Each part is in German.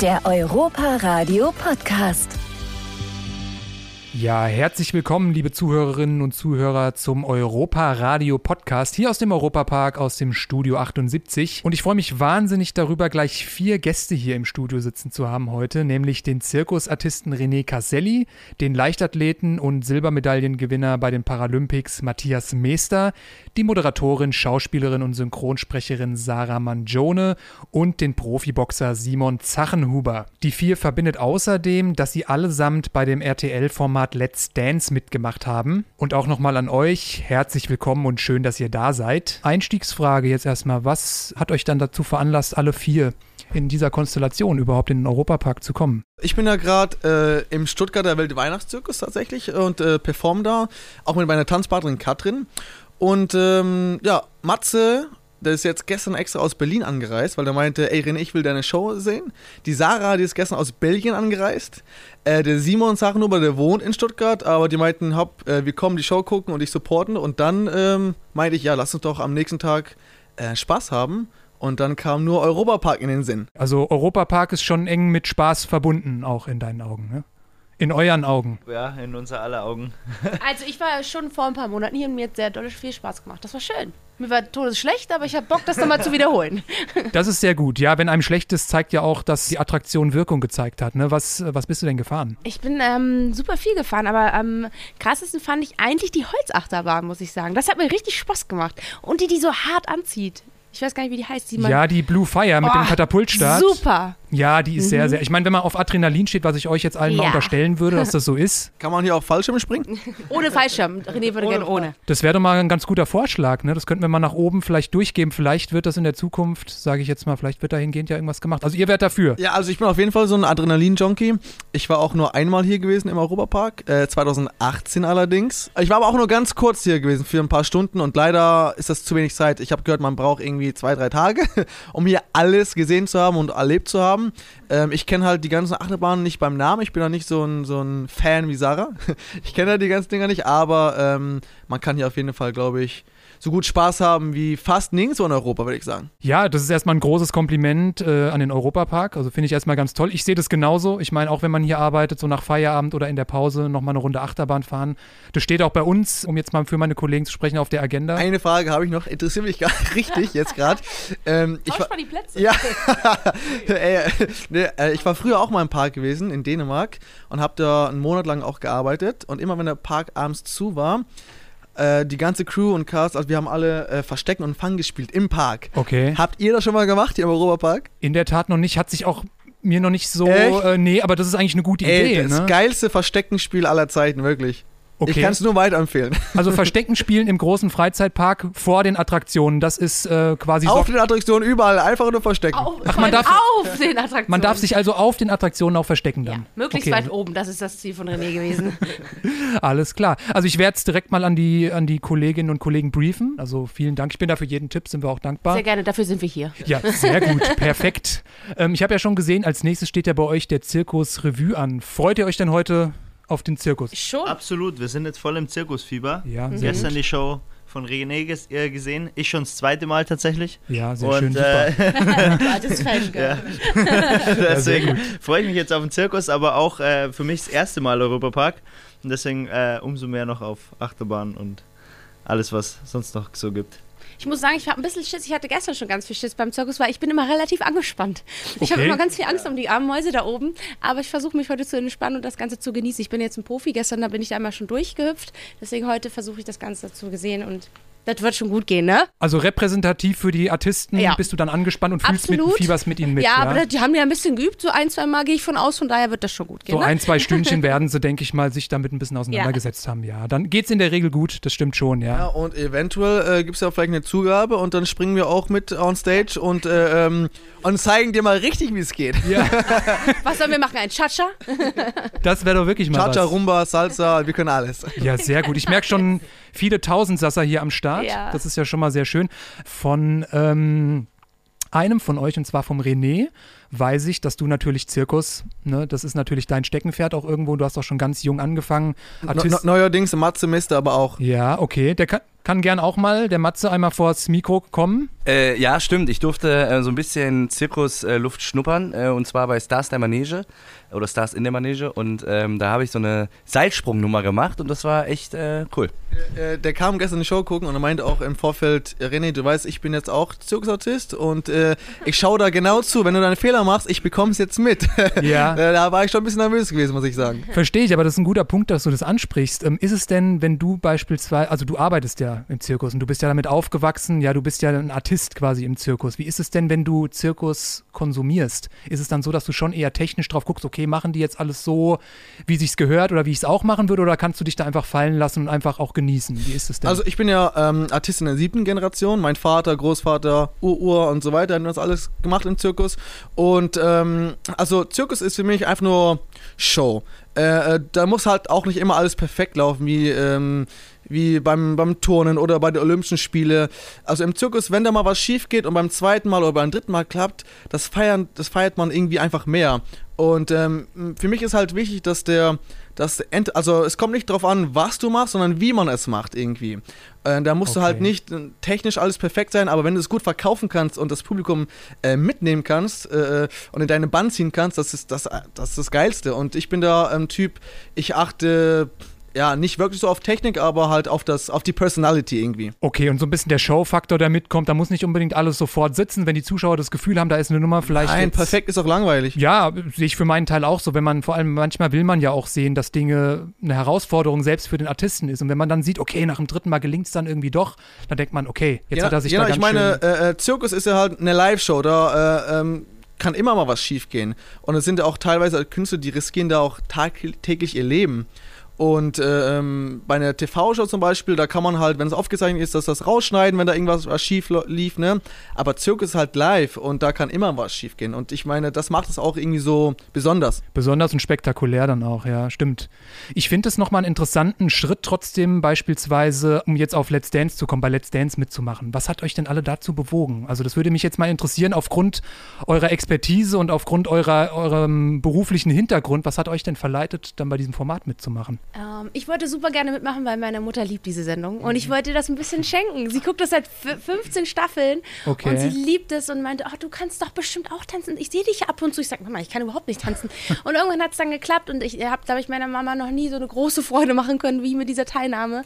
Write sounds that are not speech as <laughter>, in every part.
Der Europa Radio Podcast. Ja, herzlich willkommen, liebe Zuhörerinnen und Zuhörer, zum Europa Radio Podcast hier aus dem Europapark aus dem Studio 78. Und ich freue mich wahnsinnig darüber, gleich vier Gäste hier im Studio sitzen zu haben heute, nämlich den Zirkusartisten René Caselli, den Leichtathleten und Silbermedaillengewinner bei den Paralympics Matthias Meester, die Moderatorin, Schauspielerin und Synchronsprecherin Sarah Mangione und den Profiboxer Simon Zachenhuber. Die vier verbindet außerdem, dass sie allesamt bei dem RTL-Format Let's Dance mitgemacht haben. Und auch nochmal an euch, herzlich willkommen und schön, dass ihr da seid. Einstiegsfrage jetzt erstmal, was hat euch dann dazu veranlasst, alle vier in dieser Konstellation überhaupt in den Europapark zu kommen? Ich bin ja gerade äh, im Stuttgarter Weltweihnachtszirkus tatsächlich und äh, perform da, auch mit meiner Tanzpartnerin Katrin. Und ähm, ja, Matze, der ist jetzt gestern extra aus Berlin angereist, weil der meinte, ey René, ich will deine Show sehen. Die Sarah, die ist gestern aus Belgien angereist. Äh, der Simon Sachenhuber, der wohnt in Stuttgart, aber die meinten, hopp, äh, wir kommen die Show gucken und dich supporten. Und dann ähm, meinte ich, ja, lass uns doch am nächsten Tag äh, Spaß haben. Und dann kam nur Europapark in den Sinn. Also Europapark ist schon eng mit Spaß verbunden, auch in deinen Augen, ne? In euren Augen. Ja, in unser aller Augen. <laughs> Also ich war schon vor ein paar Monaten hier und mir hat sehr doll viel Spaß gemacht. Das war schön. Mir war todesschlecht, aber ich habe Bock, das nochmal zu wiederholen. <laughs> Das ist sehr gut. Ja, wenn einem schlecht ist, zeigt ja auch, dass die Attraktion Wirkung gezeigt hat. Ne? Was, was bist du denn gefahren? Ich bin ähm, super viel gefahren, aber am krassesten fand ich eigentlich die Holzachterbahn, muss ich sagen. Das hat mir richtig Spaß gemacht. Und die, die so hart anzieht. Ich weiß gar nicht, wie die heißt. Die Ja, die Blue Fire mit Oh, dem Katapultstart. Super. Ja, die ist sehr, sehr. Ich meine, wenn man auf Adrenalin steht, was ich euch jetzt allen mal Ja. unterstellen würde, dass das so <laughs> ist, Kann man hier auf Fallschirm springen? <laughs> Ohne Fallschirm. René würde gerne ohne. das wäre doch mal ein ganz guter Vorschlag. Ne? Das könnten wir mal nach oben vielleicht durchgeben. Vielleicht wird das in der Zukunft, sage ich jetzt mal, vielleicht wird dahingehend ja irgendwas gemacht. Also ihr wärt dafür. Ja, also ich bin auf jeden Fall so ein Adrenalin-Junkie. Ich war auch nur einmal hier gewesen im Europapark, äh, 2018 allerdings. Ich war aber auch nur ganz kurz hier gewesen, für ein paar Stunden und leider ist das zu wenig Zeit. Ich habe gehört, man braucht irgendwie zwei, drei Tage, <laughs> um hier alles gesehen zu haben und erlebt zu haben. Ähm, ich kenne halt die ganzen Achterbahnen nicht beim Namen. Ich bin da nicht so ein, so ein Fan wie Sarah. <laughs> Ich kenne halt die ganzen Dinger nicht, aber ähm, man kann hier auf jeden Fall, glaube ich, so gut Spaß haben wie fast nirgendwo in Europa, würde ich sagen. Ja, das ist erstmal ein großes Kompliment äh, an den Europapark. Also finde ich erstmal ganz toll. Ich sehe das genauso. Ich meine, auch wenn man hier arbeitet, so nach Feierabend oder in der Pause nochmal eine Runde Achterbahn fahren. Das steht auch bei uns, um jetzt mal für meine Kollegen zu sprechen, auf der Agenda. Eine Frage habe ich noch, interessiert mich gar richtig jetzt gerade. Ähm, ich, war- mal die Plätze. ja, <laughs> Ey, ne, äh, ich war früher auch mal im Park gewesen, in Dänemark, und habe da einen Monat lang auch gearbeitet. Und immer wenn der Park abends zu war, äh, die ganze Crew und Cast, also wir haben alle äh, Verstecken und Fang gespielt im Park. Okay. Habt ihr das schon mal gemacht hier im Europapark? In der Tat noch nicht. Hat sich auch mir noch nicht so. Äh, nee, aber das ist eigentlich eine gute Ey, Idee. das Ne? geilste Versteckenspiel aller Zeiten, wirklich. Ich Okay. kann es nur weiterempfehlen. <laughs> Also Verstecken spielen im großen Freizeitpark vor den Attraktionen. Das ist äh, quasi so. Auf den Attraktionen überall, einfach nur verstecken. Auf, Ach, man darf- auf den Attraktionen. Man darf sich also auf den Attraktionen auch verstecken ja, dann. möglichst okay. weit oben. Das ist das Ziel von René gewesen. <laughs> Alles klar. Also ich werde es direkt mal an die, an die Kolleginnen und Kollegen briefen. Also vielen Dank. Ich bin da für jeden Tipp, sind wir auch dankbar. Sehr gerne, dafür sind wir hier. Ja, sehr gut, perfekt. Ähm, ich habe ja schon gesehen, als nächstes steht ja bei euch der Zirkus Revue an. Freut ihr euch denn heute auf den Zirkus? Schon. Absolut, wir sind jetzt voll im Zirkusfieber. Ja, sehr Gestern gut. die Show von René ges äh, gesehen. Ich schon das zweite Mal tatsächlich. Ja, sehr Und schön, super. äh, Du altes Fan, gell? <laughs> deswegen freue ich mich jetzt auf den Zirkus, aber auch äh, für mich das erste Mal Europapark. Und deswegen äh, umso mehr noch auf Achterbahn und alles, was sonst noch so gibt. Ich muss sagen, ich habe ein bisschen Schiss. Ich hatte gestern schon ganz viel Schiss beim Zirkus, weil ich bin immer relativ angespannt. Ich habe Okay. immer ganz viel Angst um die armen Mäuse da oben. Aber ich versuche mich heute zu entspannen und das Ganze zu genießen. Ich bin jetzt ein Profi. Gestern da bin ich da einmal schon durchgehüpft. Deswegen heute versuche ich das Ganze zu gesehen und das wird schon gut gehen, ne? Also repräsentativ für die Artisten Ja. bist du dann angespannt und fühlst mit, fieberst mit ihnen mit. ja, Ja, aber die haben ja ein bisschen geübt. So ein, zwei Mal gehe ich von aus. Von daher wird das schon gut gehen. so ne? ein, zwei Stündchen <laughs> werden sie, denke ich mal, sich damit ein bisschen auseinandergesetzt haben. Ja, dann geht's in der Regel gut. Das stimmt schon, ja. Ja, und eventuell äh, gibt es ja vielleicht eine Zugabe und dann springen wir auch mit on stage und, äh, ähm, und zeigen dir mal richtig, wie es geht. <laughs> Was sollen wir machen? Ein Cha-Cha? Das wäre doch wirklich mal Cha-Cha. Rumba, Salsa, wir können alles. Ja, sehr gut. Ich merke schon viele Tausendsasser hier am Start. Ja. Das ist ja schon mal sehr schön. Von ähm, einem von euch, und zwar vom René, weiß ich, dass du natürlich Zirkus, ne, das ist natürlich dein Steckenpferd auch irgendwo. Du hast auch schon ganz jung angefangen. Artist- ne neuerdings im Matze-Mister aber auch. ja, okay. Der kann, kann gern auch mal, der Matze, einmal vors Mikro kommen. Äh, ja, stimmt. Ich durfte äh, so ein bisschen Zirkusluft schnuppern äh, und zwar bei Stars der Manege oder Stars in der Manege und ähm, da habe ich so eine Seilsprungnummer gemacht und das war echt äh, cool. Der, äh, der kam gestern in die Show gucken und er meinte auch im Vorfeld, René, du weißt, ich bin jetzt auch Zirkusautist und äh, ich schaue da genau zu. Wenn du deinen Fehler machst, ich bekomme es jetzt mit. <laughs> Ja. Äh, da war ich schon ein bisschen nervös gewesen, muss ich sagen. Verstehe ich, aber das ist ein guter Punkt, dass du das ansprichst. Ähm, ist es denn, wenn du beispielsweise, also du arbeitest ja im Zirkus und du bist ja damit aufgewachsen, ja, du bist ja ein Artist quasi im Zirkus. Wie ist es denn, wenn du Zirkus konsumierst? Ist es dann so, dass du schon eher technisch drauf guckst, okay, machen die jetzt alles so, wie sich's gehört oder wie ich es auch machen würde, oder kannst du dich da einfach fallen lassen und einfach auch genießen? Wie ist es denn? Also ich bin ja ähm, Artist in der siebten Generation. Mein Vater, Großvater, Ur-Ur und so weiter haben das alles gemacht im Zirkus. Und ähm, also Zirkus ist für mich einfach nur Show. Äh, äh, da muss halt auch nicht immer alles perfekt laufen, wie, ähm, wie beim, beim Turnen oder bei den Olympischen Spielen. Also im Zirkus, wenn da mal was schief geht und beim zweiten Mal oder beim dritten Mal klappt, das, feiern, das feiert man irgendwie einfach mehr. Und ähm, für mich ist halt wichtig, dass der, dass Ent also es kommt nicht darauf an, was du machst, sondern wie man es macht irgendwie. Äh, da musst du halt Okay. nicht äh, technisch alles perfekt sein, aber wenn du es gut verkaufen kannst und das Publikum äh, mitnehmen kannst äh, und in deine Band ziehen kannst, das ist das, das ist das Geilste. Und ich bin da ein Typ, ich achte ja nicht wirklich so auf Technik, aber halt auf das, auf die Personality irgendwie. okay, und so ein bisschen der Showfaktor, der mitkommt, da muss nicht unbedingt alles sofort sitzen, wenn die Zuschauer das Gefühl haben, da ist eine Nummer vielleicht. Nein, jetzt- perfekt ist auch langweilig. Ja, sehe ich für meinen Teil auch so. Wenn man vor allem manchmal will man ja auch sehen, dass Dinge eine Herausforderung selbst für den Artisten ist. Und wenn man dann sieht, okay, nach dem dritten Mal gelingt es dann irgendwie doch, dann denkt man, okay, jetzt ja, hat er sich ja, da ganz ich meine, äh, äh, Zirkus ist ja halt eine Live-Show, da äh, ähm, kann immer mal was schiefgehen. Und es sind ja auch teilweise Künstler, die riskieren da auch tagtäglich ihr Leben. Und äh, ähm, bei einer TV-Show zum Beispiel, da kann man halt, wenn es aufgezeichnet ist, dass das rausschneiden, wenn da irgendwas was schief lief, ne? Aber Zirkus ist halt live und da kann immer was schief gehen. Und ich meine, das macht es auch irgendwie so besonders. Besonders und spektakulär dann auch, ja, stimmt. Ich finde es nochmal einen interessanten Schritt trotzdem, beispielsweise, um jetzt auf Let's Dance zu kommen, bei Let's Dance mitzumachen. Was hat euch denn alle dazu bewogen? Also, das würde mich jetzt mal interessieren, aufgrund eurer Expertise und aufgrund eurer, eurem beruflichen Hintergrund, was hat euch denn verleitet, dann bei diesem Format mitzumachen? Oh, Ähm, ich wollte super gerne mitmachen, weil meine Mutter liebt diese Sendung. Und ich wollte ihr das ein bisschen schenken. Sie guckt das seit f- 15 Staffeln. Okay. Und sie liebt es und meinte, ach, du kannst doch bestimmt auch tanzen. Ich sehe dich ab und zu. Ich sage, Mama, ich kann überhaupt nicht tanzen. <laughs> Und irgendwann hat es dann geklappt. Und ich habe, glaube ich, meiner Mama noch nie so eine große Freude machen können, wie mit dieser Teilnahme.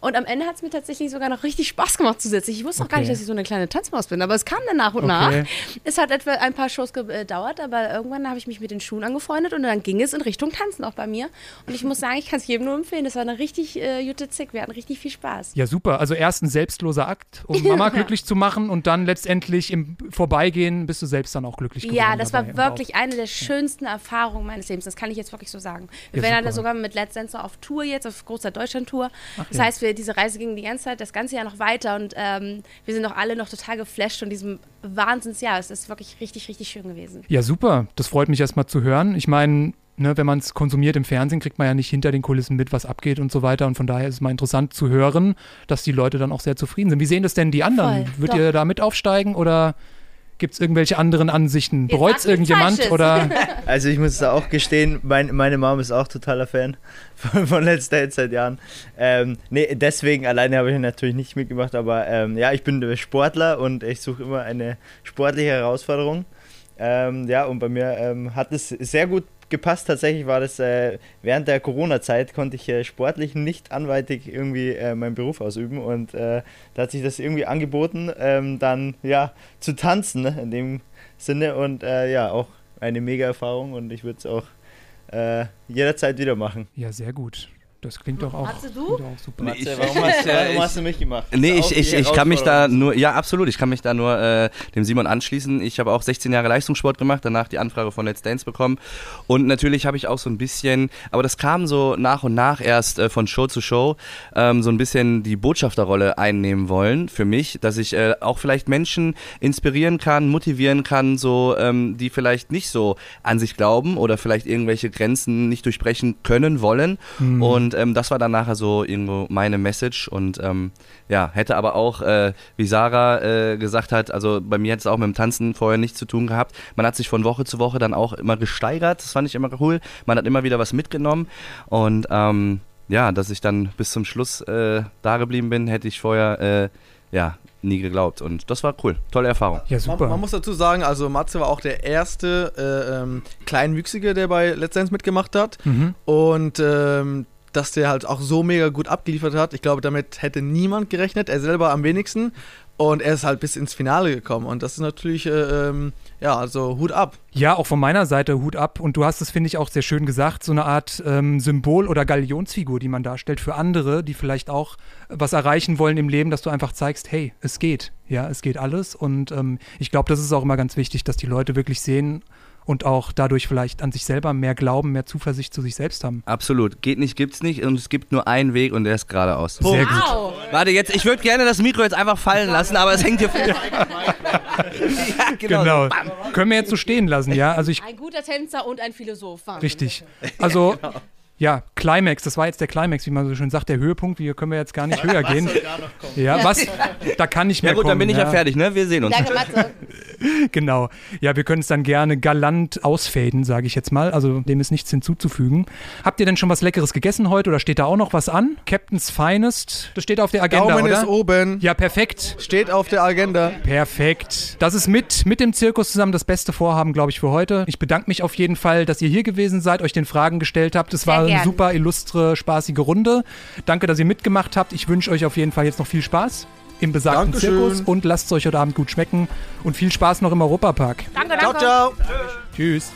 Und am Ende hat es mir tatsächlich sogar noch richtig Spaß gemacht zusätzlich. Ich wusste auch gar Okay. nicht, dass ich so eine kleine Tanzmaus bin. Aber es kam dann nach und Okay. nach. Es hat etwa ein paar Shows gedauert, aber irgendwann habe ich mich mit den Schuhen angefreundet und dann ging es in Richtung Tanzen auch bei mir. Und ich muss sagen, ich kann es jedem nur empfehlen. Das war eine richtig äh, gute Zick. Wir hatten richtig viel Spaß. Ja, super. Also erst ein selbstloser Akt, um <laughs> Mama glücklich zu machen und dann letztendlich im Vorbeigehen bist du selbst dann auch glücklich geworden. Ja, das war wirklich eine der schönsten Erfahrungen meines Lebens. Das kann ich jetzt wirklich so sagen. Wir Ja, werden super. halt sogar mit Let's Dance auf Tour jetzt, auf großer Deutschland-Tour. Das heißt, wir, diese Reise ging die ganze Zeit, das ganze Jahr noch weiter und ähm, wir sind auch alle noch total geflasht von diesem Wahnsinnsjahr. Es ist wirklich richtig, richtig schön gewesen. Ja, super. Das freut mich erstmal zu hören. Ich meine, ne, wenn man es konsumiert im Fernsehen, kriegt man ja nicht hinter den Kulissen mit, was abgeht und so weiter. Und von daher ist es mal interessant zu hören, dass die Leute dann auch sehr zufrieden sind. Wie sehen das denn die anderen? Voll, Würdet doch. ihr da mit aufsteigen oder gibt es irgendwelche anderen Ansichten? Bereut es irgendjemand oder <laughs> Also ich muss da auch gestehen, mein, meine Mom ist auch totaler Fan <laughs> von, von Let's Dance seit Jahren. Ähm, nee, deswegen alleine habe ich natürlich nicht mitgemacht, aber ähm, ja, ich bin Sportler und ich suche immer eine sportliche Herausforderung. Ähm, ja, und bei mir ähm, hat es sehr gut gepasst. Tatsächlich war das äh, während der Corona-Zeit, konnte ich äh, sportlich nicht anweitig irgendwie äh, meinen Beruf ausüben und äh, da hat sich das irgendwie angeboten, ähm, dann ja zu tanzen ne, in dem Sinne und äh, ja, auch eine mega Erfahrung und ich würde es auch äh, jederzeit wieder machen. Ja, sehr gut. Das klingt doch auch, Matze, du? klingt auch super. Nee, ich- warum, hast, äh, warum hast du mich gemacht? Nee, ich, ich, ich kann mich da nur, ja, absolut, ich kann mich da nur äh, dem Simon anschließen. Ich habe auch 16 Jahre Leistungssport gemacht, danach die Anfrage von Let's Dance bekommen. Und natürlich habe ich auch so ein bisschen, aber das kam so nach und nach erst äh, von Show zu Show, ähm, so ein bisschen die Botschafterrolle einnehmen wollen für mich, dass ich äh, auch vielleicht Menschen inspirieren kann, motivieren kann, so, ähm, die vielleicht nicht so an sich glauben oder vielleicht irgendwelche Grenzen nicht durchbrechen können, wollen. Und ähm, das war dann nachher so irgendwo meine Message und ähm, ja, hätte aber auch, äh, wie Sarah äh, gesagt hat, also bei mir hat es auch mit dem Tanzen vorher nichts zu tun gehabt. Man hat sich von Woche zu Woche dann auch immer gesteigert, das fand ich immer cool. Man hat immer wieder was mitgenommen und ähm, ja, dass ich dann bis zum Schluss äh, da geblieben bin, hätte ich vorher äh, ja nie geglaubt. Und das war cool. Tolle Erfahrung. Ja, Man, super. man muss dazu sagen, also Matze war auch der erste äh, ähm, Kleinwüchsige, der bei Let's Dance mitgemacht hat. Mhm. Und ähm, dass der halt auch so mega gut abgeliefert hat. Ich glaube, damit hätte niemand gerechnet, er selber am wenigsten. Und er ist halt bis ins Finale gekommen. Und das ist natürlich, äh, ähm, ja, also Hut ab. Ja, auch von meiner Seite Hut ab. Und du hast es, finde ich, auch sehr schön gesagt, so eine Art ähm, Symbol oder Galionsfigur, die man darstellt für andere, die vielleicht auch was erreichen wollen im Leben, dass du einfach zeigst, hey, es geht. Ja, es geht alles. Und ähm, ich glaube, das ist auch immer ganz wichtig, dass die Leute wirklich sehen und auch dadurch vielleicht an sich selber mehr Glauben, mehr Zuversicht zu sich selbst haben. Absolut. Geht nicht, gibt's nicht. Und es gibt nur einen Weg und der ist geradeaus. Sehr gut. Wow. Warte, jetzt, ich würde gerne das Mikro jetzt einfach fallen lassen, aber es hängt hier. <laughs> ja, genau. Genau. So. Können wir jetzt so stehen lassen, ja? Also ich Ein guter Tänzer und ein Philosoph. Richtig. Also, <laughs> ja, Climax, das war jetzt der Climax, wie man so schön sagt, der Höhepunkt. Hier können wir jetzt gar nicht höher gehen. Ja, was? Da kann nicht mehr Ja gut, kommen. dann bin ich ja fertig, ne? Wir sehen uns. Danke, Matze. <laughs> Genau. Ja, wir können es dann gerne galant ausfaden, sage ich jetzt mal. Also dem ist nichts hinzuzufügen. Habt ihr denn schon was Leckeres gegessen heute oder steht da auch noch was an? Captain's Finest, das steht auf der Agenda, Daumen oder? ist oben. Ja, perfekt. Steht auf der Agenda. Perfekt. Das ist mit, mit dem Zirkus zusammen das beste Vorhaben, glaube ich, für heute. Ich bedanke mich auf jeden Fall, dass ihr hier gewesen seid, euch den Fragen gestellt habt. Es war gern. super illustre, spaßige Runde. Danke, dass ihr mitgemacht habt. Ich wünsche euch auf jeden Fall jetzt noch viel Spaß im besagten Dankeschön. Zirkus und lasst es euch heute Abend gut schmecken und viel Spaß noch im Europapark. Danke, Ciao, danke. ciao. Tschüss.